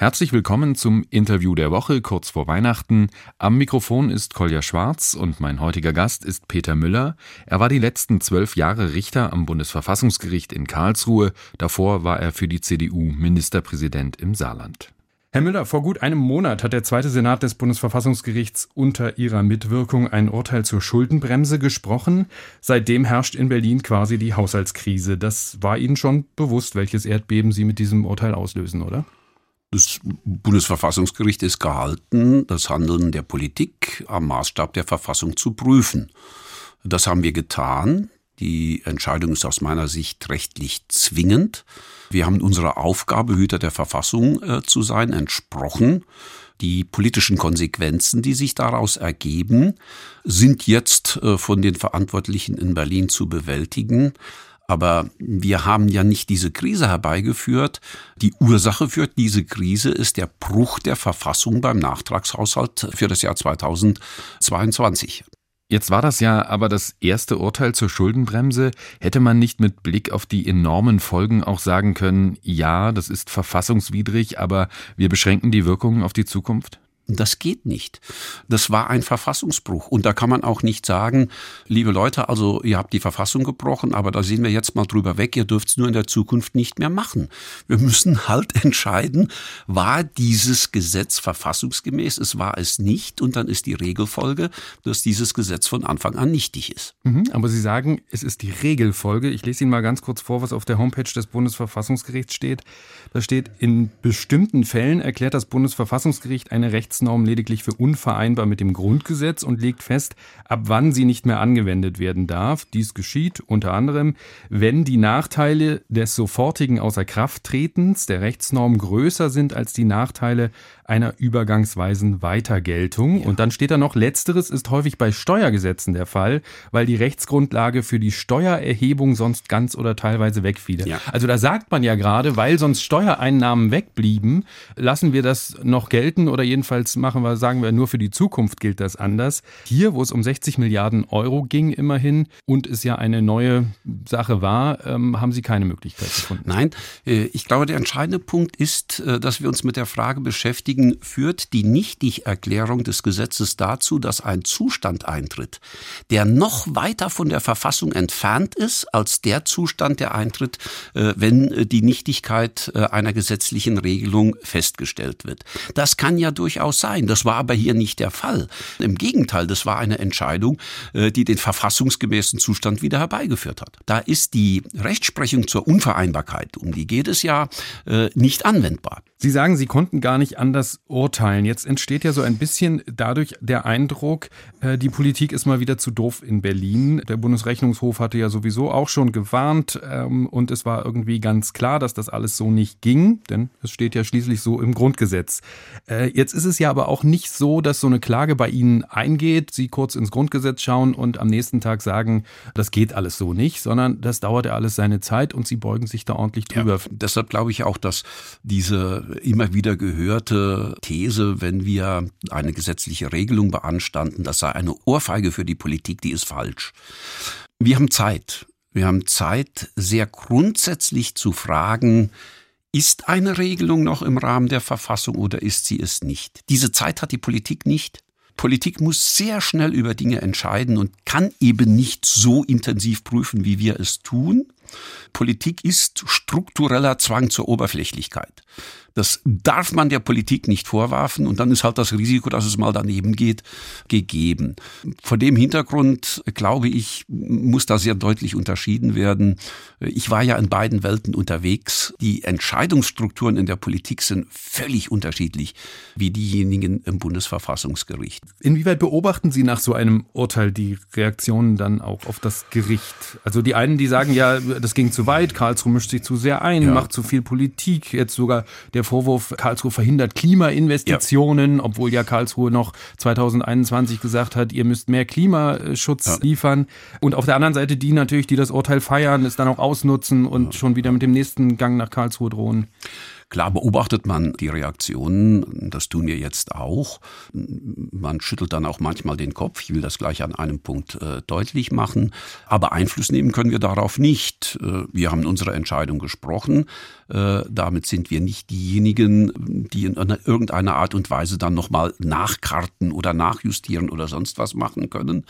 Herzlich willkommen zum Interview der Woche kurz vor Weihnachten. Am Mikrofon ist Kolja Schwarz und mein heutiger Gast ist Peter Müller. Er war die letzten zwölf Jahre Richter am Bundesverfassungsgericht in Karlsruhe. Davor war er für die CDU Ministerpräsident im Saarland. Herr Müller, vor gut einem Monat hat der zweite Senat des Bundesverfassungsgerichts unter Ihrer Mitwirkung ein Urteil zur Schuldenbremse gesprochen. Seitdem herrscht in Berlin quasi die Haushaltskrise. Das war Ihnen schon bewusst, welches Erdbeben Sie mit diesem Urteil auslösen, oder? Das Bundesverfassungsgericht ist gehalten, das Handeln der Politik am Maßstab der Verfassung zu prüfen. Das haben wir getan. Die Entscheidung ist aus meiner Sicht rechtlich zwingend. Wir haben unserer Aufgabe, Hüter der Verfassung äh, zu sein, entsprochen. Die politischen Konsequenzen, die sich daraus ergeben, sind jetzt äh, von den Verantwortlichen in Berlin zu bewältigen. Aber wir haben ja nicht diese Krise herbeigeführt. Die Ursache für diese Krise ist der Bruch der Verfassung beim Nachtragshaushalt für das Jahr 2022. Jetzt war das ja aber das erste Urteil zur Schuldenbremse. Hätte man nicht mit Blick auf die enormen Folgen auch sagen können, ja, das ist verfassungswidrig, aber wir beschränken die Wirkungen auf die Zukunft? Das geht nicht. Das war ein Verfassungsbruch. Und da kann man auch nicht sagen, liebe Leute, also ihr habt die Verfassung gebrochen, aber da sehen wir jetzt mal drüber weg, ihr dürft es nur in der Zukunft nicht mehr machen. Wir müssen halt entscheiden, war dieses Gesetz verfassungsgemäß, es war es nicht, und dann ist die Regelfolge, dass dieses Gesetz von Anfang an nichtig ist. Mhm, aber Sie sagen, es ist die Regelfolge. Ich lese Ihnen mal ganz kurz vor, was auf der Homepage des Bundesverfassungsgerichts steht. Da steht, in bestimmten Fällen erklärt das Bundesverfassungsgericht eine Rechts Rechtsnorm lediglich für unvereinbar mit dem Grundgesetz und legt fest, ab wann sie nicht mehr angewendet werden darf. Dies geschieht unter anderem, wenn die Nachteile des sofortigen Außerkrafttretens der Rechtsnorm größer sind als die Nachteile einer übergangsweisen Weitergeltung. Ja. Und dann steht da noch, letzteres ist häufig bei Steuergesetzen der Fall, weil die Rechtsgrundlage für die Steuererhebung sonst ganz oder teilweise wegfiele. Ja. Also da sagt man ja gerade, weil sonst Steuereinnahmen wegblieben, lassen wir das noch gelten oder jedenfalls machen wir, sagen wir, nur für die Zukunft gilt das anders. Hier, wo es um 60 Milliarden Euro ging, immerhin, und es ja eine neue Sache war, ähm, haben Sie keine Möglichkeit gefunden. Nein, äh, ich glaube, der entscheidende Punkt ist, äh, dass wir uns mit der Frage beschäftigen, führt die Nichtigerklärung des Gesetzes dazu, dass ein Zustand eintritt, der noch weiter von der Verfassung entfernt ist, als der Zustand, der eintritt, äh, wenn die Nichtigkeit einer gesetzlichen Regelung festgestellt wird. Das kann ja durchaus sein. Das war aber hier nicht der Fall. Im Gegenteil, das war eine Entscheidung, äh, die den verfassungsgemäßen Zustand wieder herbeigeführt hat. Da ist die Rechtsprechung zur Unvereinbarkeit, um die geht es ja, äh, nicht anwendbar. Sie sagen, Sie konnten gar nicht anders urteilen. Jetzt entsteht ja so ein bisschen dadurch der Eindruck, äh, die Politik ist mal wieder zu doof in Berlin. Der Bundesrechnungshof hatte ja sowieso auch schon gewarnt ähm, und es war irgendwie ganz klar, dass das alles so nicht ging, denn es steht ja schließlich so im Grundgesetz. Jetzt ist es ja aber auch nicht so, dass so eine Klage bei Ihnen eingeht, Sie kurz ins Grundgesetz schauen und am nächsten Tag sagen, das geht alles so nicht, sondern das dauert ja alles seine Zeit und Sie beugen sich da ordentlich drüber. Ja, deshalb glaube ich auch, dass diese immer wieder gehörte These, wenn wir eine gesetzliche Regelung beanstanden, das sei eine Ohrfeige für die Politik, die ist falsch. Wir haben Zeit. Wir haben Zeit, sehr grundsätzlich zu fragen, ist eine Regelung noch im Rahmen der Verfassung oder ist sie es nicht? Diese Zeit hat die Politik nicht. Politik muss sehr schnell über Dinge entscheiden und kann eben nicht so intensiv prüfen, wie wir es tun. Politik ist struktureller Zwang zur Oberflächlichkeit. Das darf man der Politik nicht vorwerfen und dann ist halt das Risiko, dass es mal daneben geht, gegeben. Vor dem Hintergrund, glaube ich, muss da sehr deutlich unterschieden werden. Ich war ja in beiden Welten unterwegs. Die Entscheidungsstrukturen in der Politik sind völlig unterschiedlich wie diejenigen im Bundesverfassungsgericht. Inwieweit beobachten Sie nach so einem Urteil die Reaktionen dann auch auf das Gericht? Also die einen, die sagen ja, das ging zu weit, Karlsruhe mischt sich zu sehr ein, ja. macht zu viel Politik, jetzt sogar der Vorwurf, Karlsruhe verhindert Klimainvestitionen, ja. obwohl ja Karlsruhe noch 2021 gesagt hat, ihr müsst mehr Klimaschutz ja. liefern. Und auf der anderen Seite die natürlich, die das Urteil feiern, es dann auch ausnutzen und schon wieder mit dem nächsten Gang nach Karlsruhe drohen. Klar beobachtet man die Reaktionen, das tun wir jetzt auch. Man schüttelt dann auch manchmal den Kopf. Ich will das gleich an einem Punkt äh, deutlich machen. Aber Einfluss nehmen können wir darauf nicht. Äh, wir haben unsere Entscheidung gesprochen. Äh, damit sind wir nicht diejenigen, die in irgendeiner Art und Weise dann nochmal nachkarten oder nachjustieren oder sonst was machen können,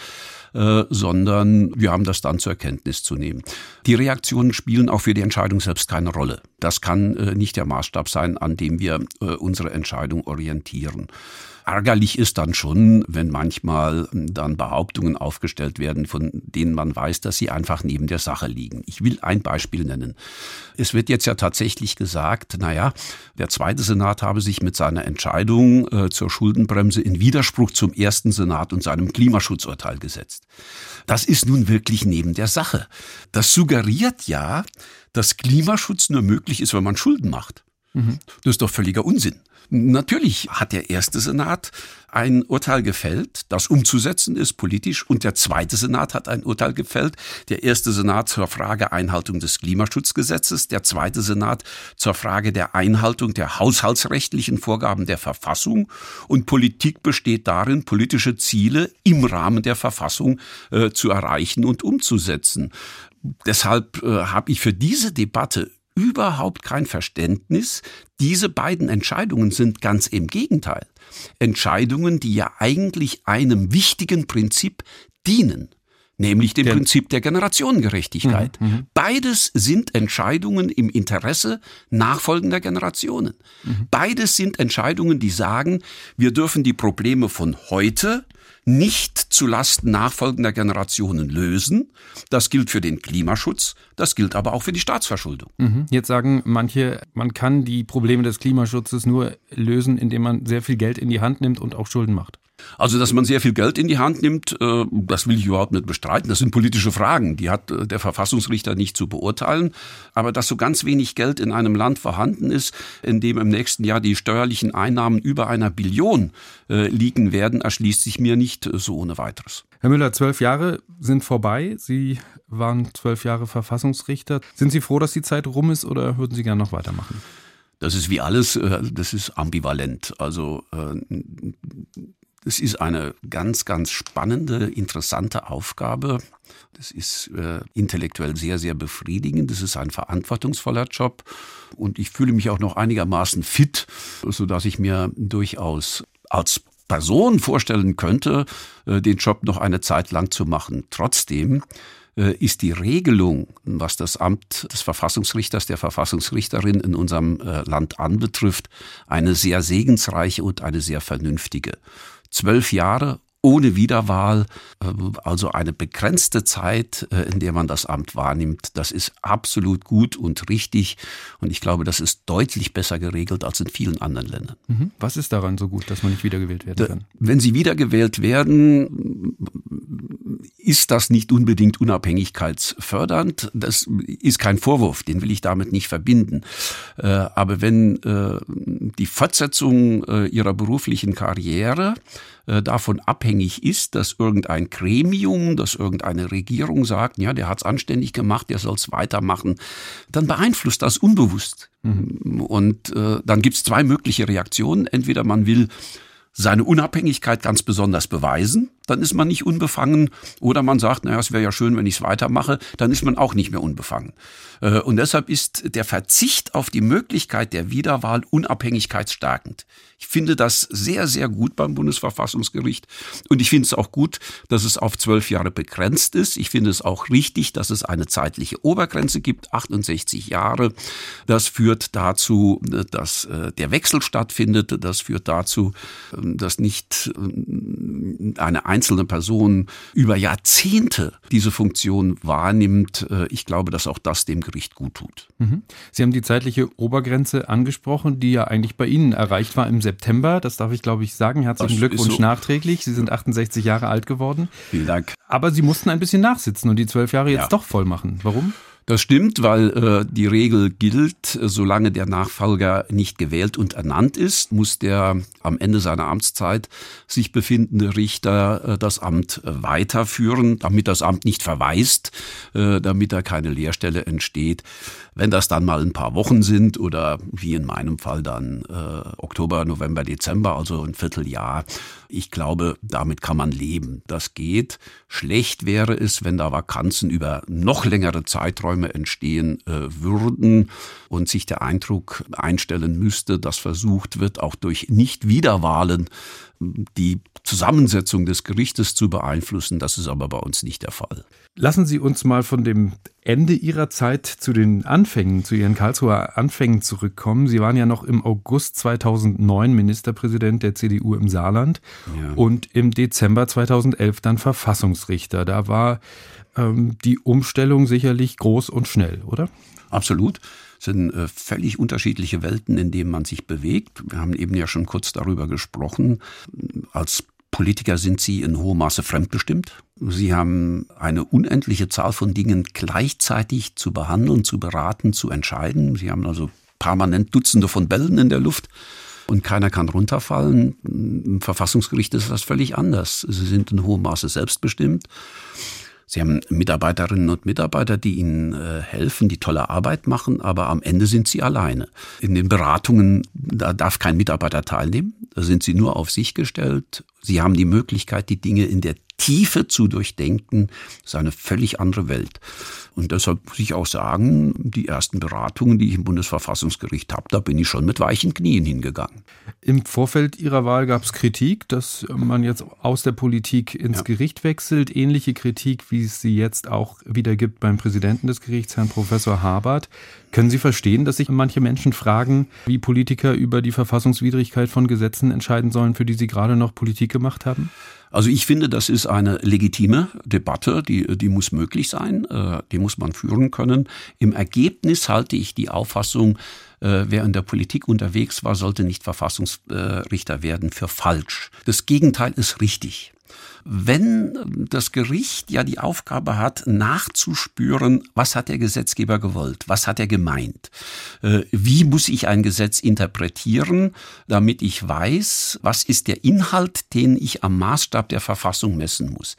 äh, sondern wir haben das dann zur Kenntnis zu nehmen. Die Reaktionen spielen auch für die Entscheidung selbst keine Rolle. Das kann äh, nicht der Maßstab sein, an dem wir äh, unsere Entscheidung orientieren. Ärgerlich ist dann schon, wenn manchmal dann Behauptungen aufgestellt werden, von denen man weiß, dass sie einfach neben der Sache liegen. Ich will ein Beispiel nennen. Es wird jetzt ja tatsächlich gesagt, naja, der zweite Senat habe sich mit seiner Entscheidung äh, zur Schuldenbremse in Widerspruch zum ersten Senat und seinem Klimaschutzurteil gesetzt. Das ist nun wirklich neben der Sache. Das suggeriert ja, dass Klimaschutz nur möglich ist, wenn man Schulden macht. Mhm. Das ist doch völliger Unsinn. Natürlich hat der erste Senat ein Urteil gefällt, das umzusetzen ist politisch, und der zweite Senat hat ein Urteil gefällt. Der erste Senat zur Frage Einhaltung des Klimaschutzgesetzes, der zweite Senat zur Frage der Einhaltung der haushaltsrechtlichen Vorgaben der Verfassung. Und Politik besteht darin, politische Ziele im Rahmen der Verfassung äh, zu erreichen und umzusetzen. Deshalb äh, habe ich für diese Debatte überhaupt kein Verständnis. Diese beiden Entscheidungen sind ganz im Gegenteil. Entscheidungen, die ja eigentlich einem wichtigen Prinzip dienen nämlich dem der Prinzip der Generationengerechtigkeit. Mhm, mhm, Beides sind Entscheidungen im Interesse nachfolgender Generationen. Mhm. Beides sind Entscheidungen, die sagen, wir dürfen die Probleme von heute nicht zu Lasten nachfolgender Generationen lösen. Das gilt für den Klimaschutz, das gilt aber auch für die Staatsverschuldung. Mhm. Jetzt sagen manche, man kann die Probleme des Klimaschutzes nur lösen, indem man sehr viel Geld in die Hand nimmt und auch Schulden macht. Also, dass man sehr viel Geld in die Hand nimmt, äh, das will ich überhaupt nicht bestreiten. Das sind politische Fragen, die hat äh, der Verfassungsrichter nicht zu beurteilen. Aber dass so ganz wenig Geld in einem Land vorhanden ist, in dem im nächsten Jahr die steuerlichen Einnahmen über einer Billion äh, liegen werden, erschließt sich mir nicht so ohne weiteres. Herr Müller, zwölf Jahre sind vorbei. Sie waren zwölf Jahre Verfassungsrichter. Sind Sie froh, dass die Zeit rum ist oder würden Sie gerne noch weitermachen? Das ist wie alles, das ist ambivalent. Also es ist eine ganz, ganz spannende, interessante Aufgabe. Das ist äh, intellektuell sehr, sehr befriedigend. Das ist ein verantwortungsvoller Job. Und ich fühle mich auch noch einigermaßen fit, sodass ich mir durchaus als Person vorstellen könnte, äh, den Job noch eine Zeit lang zu machen. Trotzdem äh, ist die Regelung, was das Amt des Verfassungsrichters, der Verfassungsrichterin in unserem äh, Land anbetrifft, eine sehr segensreiche und eine sehr vernünftige zwölf Jahre ohne Wiederwahl, äh, also eine begrenzte Zeit, äh, in der man das Amt wahrnimmt. Das ist absolut gut und richtig. Und ich glaube, das ist deutlich besser geregelt als in vielen anderen Ländern. Mhm. Was ist daran so gut, dass man nicht wiedergewählt werden kann? Wenn Sie wiedergewählt werden, ist das nicht unbedingt unabhängigkeitsfördernd. Das ist kein Vorwurf, den will ich damit nicht verbinden. Äh, aber wenn die Fortsetzung Ihrer beruflichen Karriere äh, davon abhängig ist, dass irgendein Gremium, dass irgendeine Regierung sagt, ja, der hat's anständig gemacht, der soll's weitermachen, dann beeinflusst das unbewusst. Mhm. Und äh, dann gibt's zwei mögliche Reaktionen. Entweder man will seine Unabhängigkeit ganz besonders beweisen, dann ist man nicht unbefangen. Oder man sagt, naja, es wäre ja schön, wenn ich es weitermache, dann ist man auch nicht mehr unbefangen. Äh, und deshalb ist der Verzicht auf die Möglichkeit der Wiederwahl unabhängigkeitsstärkend. Ich finde das sehr, sehr gut beim Bundesverfassungsgericht. Und ich finde es auch gut, dass es auf zwölf Jahre begrenzt ist. Ich finde es auch richtig, dass es eine zeitliche Obergrenze gibt, 68 Jahre. Das führt dazu, dass äh, der Wechsel stattfindet. Das führt dazu, ähm, dass nicht ähm, eine einzelne Person über Jahrzehnte diese Funktion wahrnimmt. Äh, ich glaube, dass auch das dem Gericht gut tut. Mhm. Sie haben die zeitliche Obergrenze angesprochen, die ja eigentlich bei Ihnen erreicht war im September. Das darf ich, glaube ich, sagen. Herzlichen das Glückwunsch so. nachträglich. Sie sind 68 Jahre alt geworden. Vielen Dank. Aber Sie mussten ein bisschen nachsitzen und die zwölf Jahre jetzt ja. doch voll machen. Warum? Das stimmt, weil äh, die Regel gilt, solange der Nachfolger nicht gewählt und ernannt ist, muss der am Ende seiner Amtszeit sich befindende Richter äh, das Amt äh, weiterführen, damit das Amt nicht verweist, äh, damit da keine Leerstelle entsteht. Wenn das dann mal ein paar Wochen sind oder wie in meinem Fall dann äh, Oktober, November, Dezember, also ein Vierteljahr, ich glaube, damit kann man leben. Das geht. Schlecht wäre es, wenn da Vakanzen über noch längere Zeiträume entstehen äh, würden und sich der Eindruck einstellen müsste, dass versucht wird, auch durch Nicht-Wiederwahlen die Zusammensetzung des Gerichtes zu beeinflussen. Das ist aber bei uns nicht der Fall. Lassen Sie uns mal von dem Ende Ihrer Zeit zu den Anfängen, zu Ihren Karlsruher Anfängen zurückkommen. Sie waren ja noch im August 2009 Ministerpräsident der CDU im Saarland ja. und im Dezember 2011 dann Verfassungsrichter. Da war ähm, die Umstellung sicherlich groß und schnell, oder? Absolut sind äh, völlig unterschiedliche Welten, in denen man sich bewegt. Wir haben eben ja schon kurz darüber gesprochen. Als Politiker sind sie in hohem Maße fremdbestimmt. Sie haben eine unendliche Zahl von Dingen gleichzeitig zu behandeln, zu beraten, zu entscheiden. Sie haben also permanent Dutzende von Bällen in der Luft und keiner kann runterfallen. Im Verfassungsgericht ist das völlig anders. Sie sind in hohem Maße selbstbestimmt. Sie haben Mitarbeiterinnen und Mitarbeiter, die Ihnen äh, helfen, die tolle Arbeit machen, aber am Ende sind Sie alleine. In den Beratungen, da darf kein Mitarbeiter teilnehmen, da sind Sie nur auf sich gestellt. Sie haben die Möglichkeit, die Dinge in der Tiefe zu durchdenken. Das ist eine völlig andere Welt. Und deshalb muss ich auch sagen, die ersten Beratungen, die ich im Bundesverfassungsgericht habe, da bin ich schon mit weichen Knien hingegangen. Im Vorfeld Ihrer Wahl gab es Kritik, dass man jetzt aus der Politik ins ja. Gericht wechselt. Ähnliche Kritik, wie es sie jetzt auch wieder gibt beim Präsidenten des Gerichts, Herrn Professor Habert. Können Sie verstehen, dass sich manche Menschen fragen, wie Politiker über die Verfassungswidrigkeit von Gesetzen entscheiden sollen, für die sie gerade noch Politik gemacht haben? Also ich finde, das ist eine legitime Debatte, die, die muss möglich sein, äh, die muss man führen können. Im Ergebnis halte ich die Auffassung, äh, wer in der Politik unterwegs war, sollte nicht Verfassungsrichter werden, für falsch. Das Gegenteil ist richtig wenn das Gericht ja die Aufgabe hat, nachzuspüren, was hat der Gesetzgeber gewollt, was hat er gemeint, äh, wie muss ich ein Gesetz interpretieren, damit ich weiß, was ist der Inhalt, den ich am Maßstab der Verfassung messen muss,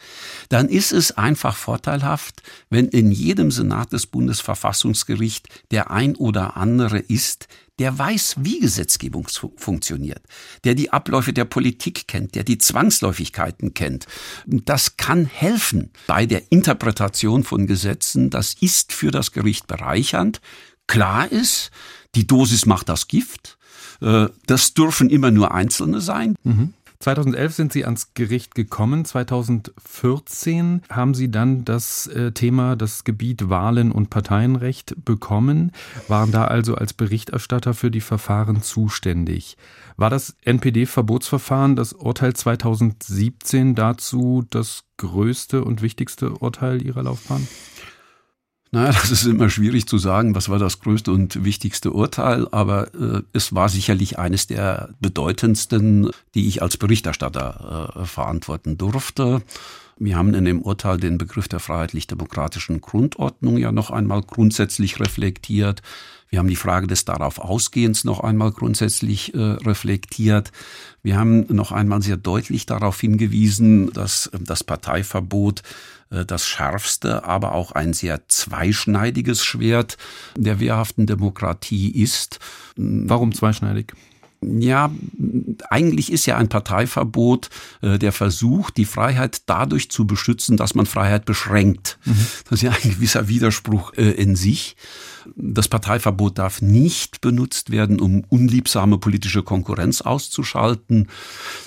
dann ist es einfach vorteilhaft, wenn in jedem Senat des Bundesverfassungsgerichts der ein oder andere ist, der weiß, wie Gesetzgebung funktioniert, der die Abläufe der Politik kennt, der die Zwangsläufigkeiten kennt. Das kann helfen bei der Interpretation von Gesetzen. Das ist für das Gericht bereichernd. Klar ist, die Dosis macht das Gift. Äh, das dürfen immer nur Einzelne sein. Mhm. 2011 sind Sie ans Gericht gekommen. 2014 haben Sie dann das äh, Thema, das Gebiet Wahlen und Parteienrecht bekommen, waren da also als Berichterstatter für die Verfahren zuständig. War das NPD-Verbotsverfahren, das Urteil 2017 dazu das größte und wichtigste Urteil Ihrer Laufbahn? Naja, das ist immer schwierig zu sagen, was war das größte und wichtigste Urteil, aber äh, es war sicherlich eines der bedeutendsten, die ich als Berichterstatter äh, verantworten durfte. Wir haben in dem Urteil den Begriff der freiheitlich-demokratischen Grundordnung ja noch einmal grundsätzlich reflektiert. Wir haben die Frage des darauf Ausgehens noch einmal grundsätzlich äh, reflektiert. Wir haben noch einmal sehr deutlich darauf hingewiesen, dass äh, das Parteiverbot das schärfste, aber auch ein sehr zweischneidiges Schwert der wehrhaften Demokratie ist. Warum zweischneidig? Ja, eigentlich ist ja ein Parteiverbot äh, der Versuch, die Freiheit dadurch zu beschützen, dass man Freiheit beschränkt. Mhm. Das ist ja ein gewisser Widerspruch äh, in sich. Das Parteiverbot darf nicht benutzt werden, um unliebsame politische Konkurrenz auszuschalten.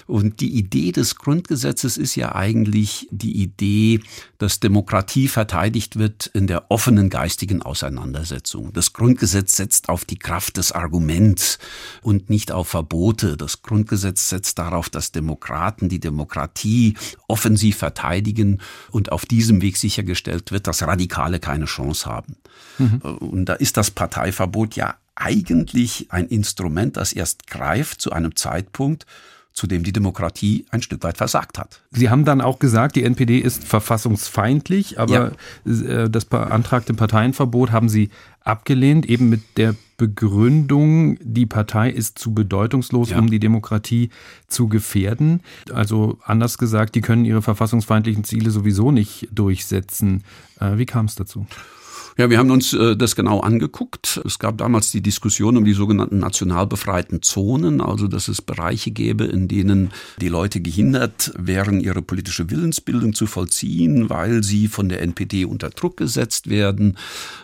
Und die Idee des Grundgesetzes ist ja eigentlich die Idee, dass Demokratie verteidigt wird in der offenen geistigen Auseinandersetzung. Das Grundgesetz setzt auf die Kraft des Arguments und nicht auf Verbote. Das Grundgesetz setzt darauf, dass Demokraten die Demokratie offensiv verteidigen und auf diesem Weg sichergestellt wird, dass Radikale keine Chance haben. Mhm. Und da ist das Parteiverbot ja eigentlich ein Instrument, das erst greift zu einem Zeitpunkt, zu dem die Demokratie ein Stück weit versagt hat. Sie haben dann auch gesagt, die NPD ist verfassungsfeindlich, aber ja. Äh, das beantragte Parteienverbot haben Sie abgelehnt, eben mit der Begründung, die Partei ist zu bedeutungslos, ja. um die Demokratie zu gefährden. Also anders gesagt, die können ihre verfassungsfeindlichen Ziele sowieso nicht durchsetzen. Äh, wie kam es dazu? Ja, wir haben uns äh, das genau angeguckt. Es gab damals die Diskussion um die sogenannten national befreiten Zonen, also dass es Bereiche gäbe, in denen die Leute gehindert wären, ihre politische Willensbildung zu vollziehen, weil sie von der NPD unter Druck gesetzt werden.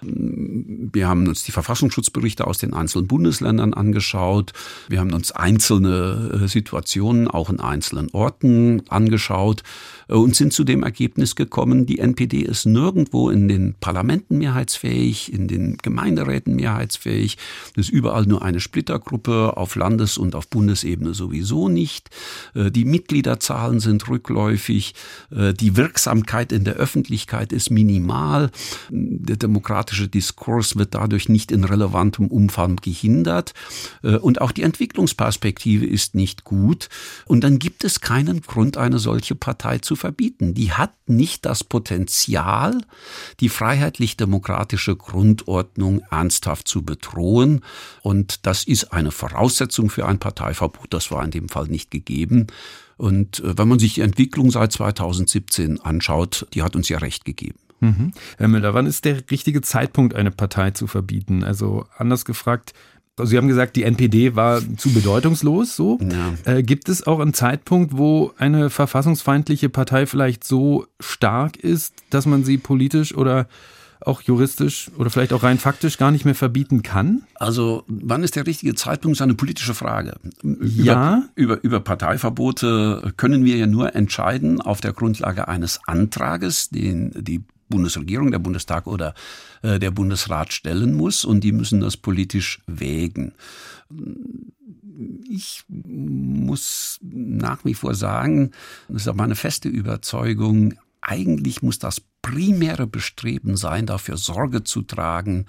Wir haben uns die Verfassungsschutzberichte aus den einzelnen Bundesländern angeschaut. Wir haben uns einzelne äh, Situationen auch in einzelnen Orten angeschaut äh, und sind zu dem Ergebnis gekommen, die NPD ist nirgendwo in den Parlamenten mehr mehrheitsfähig, in den Gemeinderäten mehrheitsfähig. Das ist überall nur eine Splittergruppe, auf Landes- und auf Bundesebene sowieso nicht. Äh, die Mitgliederzahlen sind rückläufig. Äh, die Wirksamkeit in der Öffentlichkeit ist minimal. Der demokratische Diskurs wird dadurch nicht in relevantem Umfang gehindert. Äh, und auch die Entwicklungsperspektive ist nicht gut. Und dann gibt es keinen Grund, eine solche Partei zu verbieten. Die hat nicht das Potenzial, die freiheitlich-demokratische demokratische Grundordnung ernsthaft zu bedrohen. Und das ist eine Voraussetzung für ein Parteiverbot. Das war in dem Fall nicht gegeben. Und äh, wenn man sich die Entwicklung seit 2017 anschaut, die hat uns ja recht gegeben. Mhm. Herr Müller, wann ist der richtige Zeitpunkt, eine Partei zu verbieten? Also anders gefragt, also Sie haben gesagt, die NPD war zu bedeutungslos. So ja. äh, gibt es auch einen Zeitpunkt, wo eine verfassungsfeindliche Partei vielleicht so stark ist, dass man sie politisch oder auch juristisch oder vielleicht auch rein faktisch gar nicht mehr verbieten kann? Also wann ist der richtige Zeitpunkt, ist eine politische Frage. Ja. Über, über, über Parteiverbote können wir ja nur entscheiden auf der Grundlage eines Antrages, den die Bundesregierung, der Bundestag oder äh, der Bundesrat stellen muss und die müssen das politisch wägen. Ich muss nach wie vor sagen, das ist auch meine feste Überzeugung, eigentlich muss das primäre Bestreben sein, dafür Sorge zu tragen,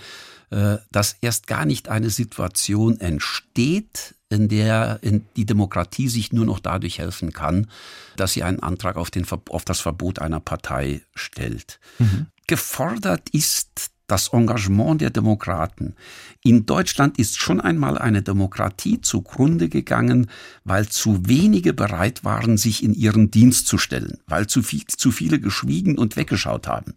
äh, dass erst gar nicht eine Situation entsteht, in der die Demokratie sich nur noch dadurch helfen kann, dass sie einen Antrag auf, den, auf das Verbot einer Partei stellt. Mhm. Gefordert ist das Engagement der Demokraten. In Deutschland ist schon einmal eine Demokratie zugrunde gegangen, weil zu wenige bereit waren, sich in ihren Dienst zu stellen, weil zu, viel, zu viele geschwiegen und weggeschaut haben.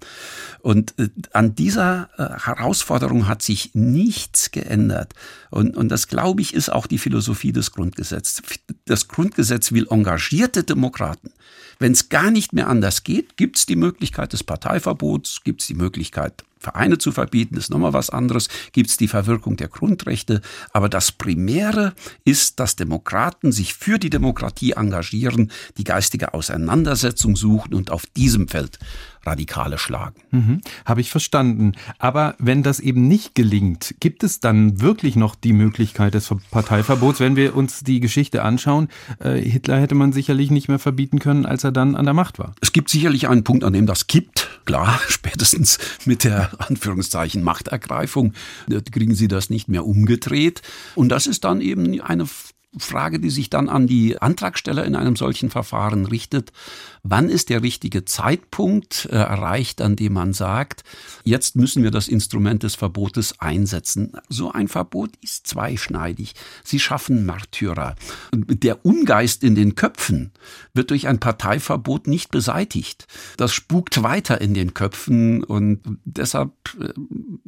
Und äh, an dieser äh, Herausforderung hat sich nichts geändert. Und, und das, glaube ich, ist auch die Philosophie des Grundgesetzes. Das Grundgesetz will engagierte Demokraten. Wenn es gar nicht mehr anders geht, gibt es die Möglichkeit des Parteiverbots, gibt es die Möglichkeit Vereine zu verbieten, ist nochmal was anderes, gibt es die Verwirkung der Grundrechte. Aber das Primäre ist, dass Demokraten sich für die Demokratie engagieren, die geistige Auseinandersetzung suchen und auf diesem Feld Radikale schlagen. Mhm, Habe ich verstanden. Aber wenn das eben nicht gelingt, gibt es dann wirklich noch die Möglichkeit des Parteiverbots? Wenn wir uns die Geschichte anschauen, äh, Hitler hätte man sicherlich nicht mehr verbieten können, als er dann an der Macht war. Es gibt sicherlich einen Punkt, an dem das kippt. Klar, spätestens mit der Anführungszeichen Machtergreifung kriegen sie das nicht mehr umgedreht. Und das ist dann eben eine Frage, die sich dann an die Antragsteller in einem solchen Verfahren richtet. Wann ist der richtige Zeitpunkt äh, erreicht, an dem man sagt, jetzt müssen wir das Instrument des Verbotes einsetzen? So ein Verbot ist zweischneidig. Sie schaffen Märtyrer. Der Ungeist in den Köpfen wird durch ein Parteiverbot nicht beseitigt. Das spukt weiter in den Köpfen und deshalb. Äh,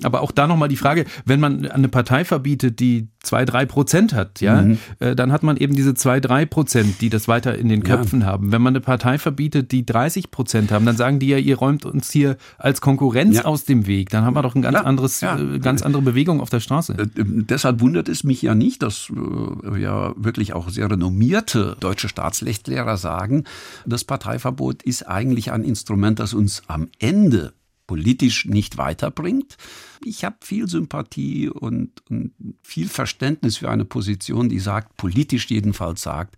Aber auch da nochmal die Frage, wenn man eine Partei verbietet, die zwei, drei Prozent hat, ja, mhm. Äh, dann hat man eben diese zwei, drei Prozent, die das weiter in den Köpfen ja. haben. Wenn man eine Partei verbietet, die 30 Prozent haben, dann sagen die ja, ihr räumt uns hier als Konkurrenz ja. aus dem Weg. Dann haben wir doch ein ganz anderes, äh, ganz andere Bewegung auf der Straße. Äh, äh, deshalb wundert es mich ja nicht, dass äh, ja wirklich auch sehr renommierte deutsche Staatsrechtlehrer sagen, das Parteiverbot ist eigentlich ein Instrument, das uns am Ende politisch nicht weiterbringt. Ich habe viel Sympathie und, und, viel Verständnis für eine Position, die sagt, politisch jedenfalls sagt,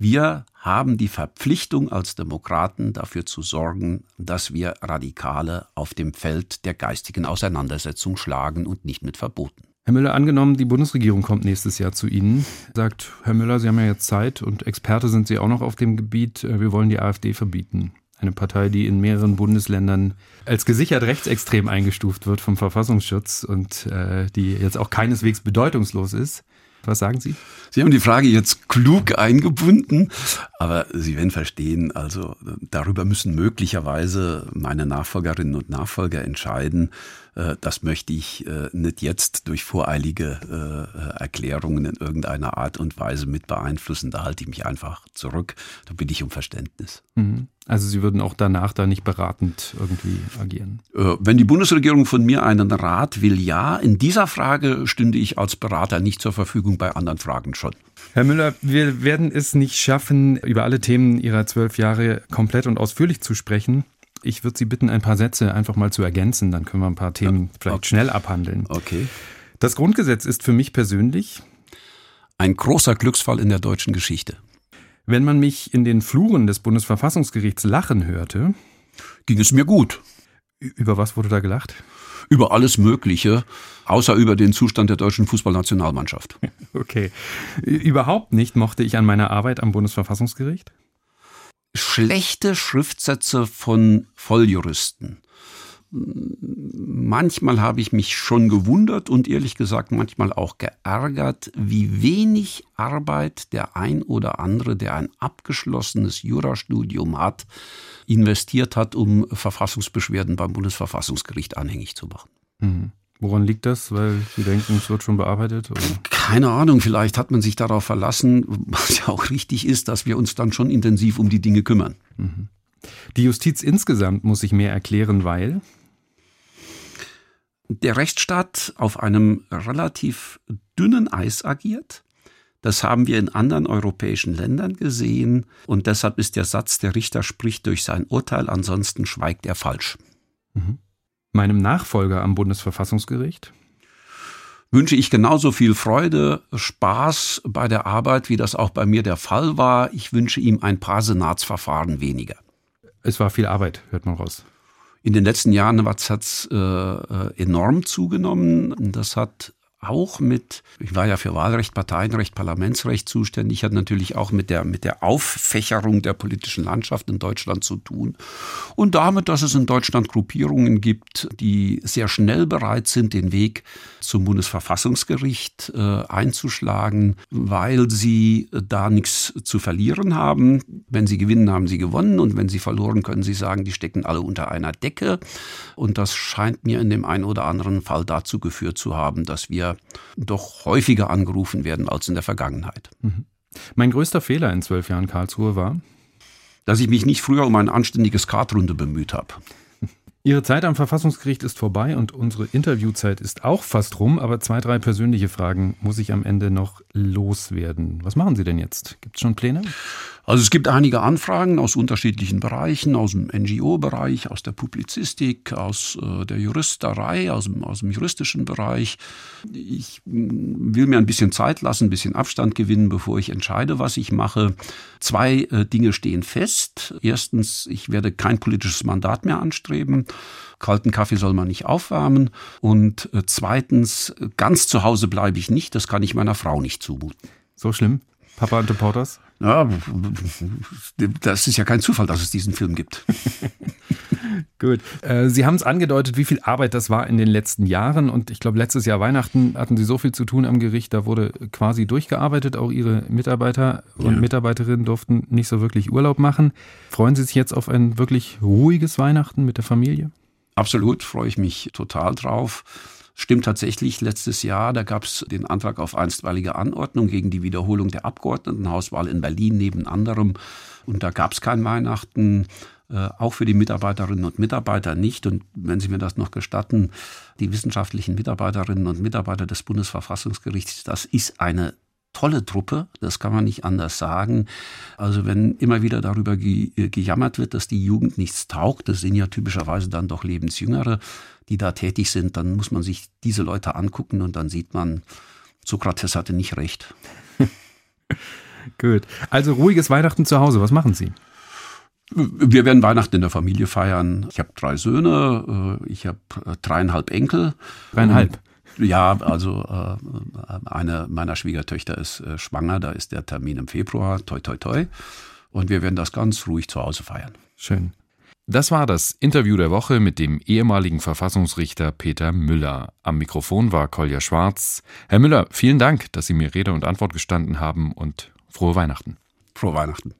wir haben die Verpflichtung als Demokraten dafür zu sorgen, dass wir Radikale auf dem Feld der geistigen Auseinandersetzung schlagen und nicht mit Verboten. Herr Müller, angenommen, die Bundesregierung kommt nächstes Jahr zu Ihnen, sagt Herr Müller, Sie haben ja jetzt Zeit und Experte sind Sie auch noch auf dem Gebiet, wir wollen die AfD verbieten. Eine Partei, die in mehreren Bundesländern als gesichert rechtsextrem eingestuft wird vom Verfassungsschutz und äh, die jetzt auch keineswegs bedeutungslos ist. Was sagen Sie? Sie haben die Frage jetzt klug eingebunden, aber Sie werden verstehen, also darüber müssen möglicherweise meine Nachfolgerinnen und Nachfolger entscheiden. Äh, das möchte ich äh, nicht jetzt durch voreilige äh, Erklärungen in irgendeiner Art und Weise mit beeinflussen. Da halte ich mich einfach zurück. Da bitte ich um Verständnis. Mhm. Also Sie würden auch danach da nicht beratend irgendwie agieren? Wenn die Bundesregierung von mir einen Rat will, ja. In dieser Frage stünde ich als Berater nicht zur Verfügung, bei anderen Fragen schon. Herr Müller, wir werden es nicht schaffen, über alle Themen Ihrer zwölf Jahre komplett und ausführlich zu sprechen. Ich würde Sie bitten, ein paar Sätze einfach mal zu ergänzen, dann können wir ein paar Themen vielleicht okay. schnell abhandeln. Okay. Das Grundgesetz ist für mich persönlich ein großer Glücksfall in der deutschen Geschichte. Wenn man mich in den Fluren des Bundesverfassungsgerichts lachen hörte, ging es mir gut. Über was wurde da gelacht? Über alles Mögliche, außer über den Zustand der deutschen Fußballnationalmannschaft. Okay. Überhaupt nicht mochte ich an meiner Arbeit am Bundesverfassungsgericht? Schlechte Schriftsätze von Volljuristen. Manchmal habe ich mich schon gewundert und ehrlich gesagt manchmal auch geärgert, wie wenig Arbeit der ein oder andere, der ein abgeschlossenes Jurastudium hat, investiert hat, um Verfassungsbeschwerden beim Bundesverfassungsgericht anhängig zu machen. Mhm. Woran liegt das? Weil Sie denken, es wird schon bearbeitet? Oder? Keine Ahnung, vielleicht hat man sich darauf verlassen, was ja auch richtig ist, dass wir uns dann schon intensiv um die Dinge kümmern. Mhm. Die Justiz insgesamt muss sich mehr erklären, weil der Rechtsstaat auf einem relativ dünnen Eis agiert. Das haben wir in anderen europäischen Ländern gesehen und deshalb ist der Satz, der Richter spricht durch sein Urteil, ansonsten schweigt er falsch. Mhm meinem Nachfolger am Bundesverfassungsgericht? Wünsche ich genauso viel Freude, Spaß bei der Arbeit, wie das auch bei mir der Fall war. Ich wünsche ihm ein paar Senatsverfahren weniger. Es war viel Arbeit, hört man raus. In den letzten Jahren hat es äh, äh, enorm zugenommen. Das hat auch mit, ich war ja für Wahlrecht, Parteienrecht, Parlamentsrecht zuständig, hat natürlich auch mit der, mit der Auffächerung der politischen Landschaft in Deutschland zu tun. Und damit, dass es in Deutschland Gruppierungen gibt, die sehr schnell bereit sind, den Weg zum Bundesverfassungsgericht äh, einzuschlagen, weil sie da nichts zu verlieren haben. Wenn sie gewinnen, haben sie gewonnen. Und wenn sie verloren, können sie sagen, die stecken alle unter einer Decke. Und das scheint mir in dem einen oder anderen Fall dazu geführt zu haben, dass wir doch häufiger angerufen werden als in der Vergangenheit. Mhm. Mein größter Fehler in zwölf Jahren Karlsruhe war, dass ich mich nicht früher um ein anständiges Kartrunde bemüht habe. Ihre Zeit am Verfassungsgericht ist vorbei und unsere Interviewzeit ist auch fast rum, aber zwei, drei persönliche Fragen muss ich am Ende noch loswerden. Was machen Sie denn jetzt? Gibt es schon Pläne? Also es gibt einige Anfragen aus unterschiedlichen Bereichen, aus dem NGO-Bereich, aus der Publizistik, aus äh, der Juristerei, aus dem, aus dem juristischen Bereich. Ich mm, will mir ein bisschen Zeit lassen, ein bisschen Abstand gewinnen, bevor ich entscheide, was ich mache. Zwei äh, Dinge stehen fest. Erstens, ich werde kein politisches Mandat mehr anstreben. Kalten Kaffee soll man nicht aufwärmen. Und äh, zweitens, ganz zu Hause bleibe ich nicht. Das kann ich meiner Frau nicht zumuten. So schlimm? Papa und Reporters? Ja, das ist ja kein Zufall, dass es diesen Film gibt. Gut. Äh, Sie haben es angedeutet, wie viel Arbeit das war in den letzten Jahren. Und ich glaube, letztes Jahr Weihnachten hatten Sie so viel zu tun am Gericht, da wurde quasi durchgearbeitet. Auch Ihre Mitarbeiter und ja. Mitarbeiterinnen durften nicht so wirklich Urlaub machen. Freuen Sie sich jetzt auf ein wirklich ruhiges Weihnachten mit der Familie? Absolut, freue ich mich total drauf. Stimmt tatsächlich, letztes Jahr, da gab es den Antrag auf einstweilige Anordnung gegen die Wiederholung der Abgeordnetenhauswahl in Berlin neben anderem. Und da gab es kein Weihnachten, äh, auch für die Mitarbeiterinnen und Mitarbeiter nicht. Und wenn Sie mir das noch gestatten, die wissenschaftlichen Mitarbeiterinnen und Mitarbeiter des Bundesverfassungsgerichts, das ist eine tolle Truppe, das kann man nicht anders sagen. Also wenn immer wieder darüber ge gejammert wird, dass die Jugend nichts taugt, das sind ja typischerweise dann doch Lebensjüngere, die da tätig sind, dann muss man sich diese Leute angucken und dann sieht man, Sokrates hatte nicht recht. Gut. Also ruhiges Weihnachten zu Hause. Was machen Sie? Wir werden Weihnachten in der Familie feiern. Ich habe drei Söhne, äh, ich habe äh, dreieinhalb Enkel. Dreieinhalb? Ja, also äh, eine meiner Schwiegertöchter ist äh, schwanger, da ist der Termin im Februar, toi toi toi. Und wir werden das ganz ruhig zu Hause feiern. Schön. Das war das Interview der Woche mit dem ehemaligen Verfassungsrichter Peter Müller. Am Mikrofon war Kolja Schwarz. Herr Müller, vielen Dank, dass Sie mir Rede und Antwort gestanden haben und frohe Weihnachten. Frohe Weihnachten.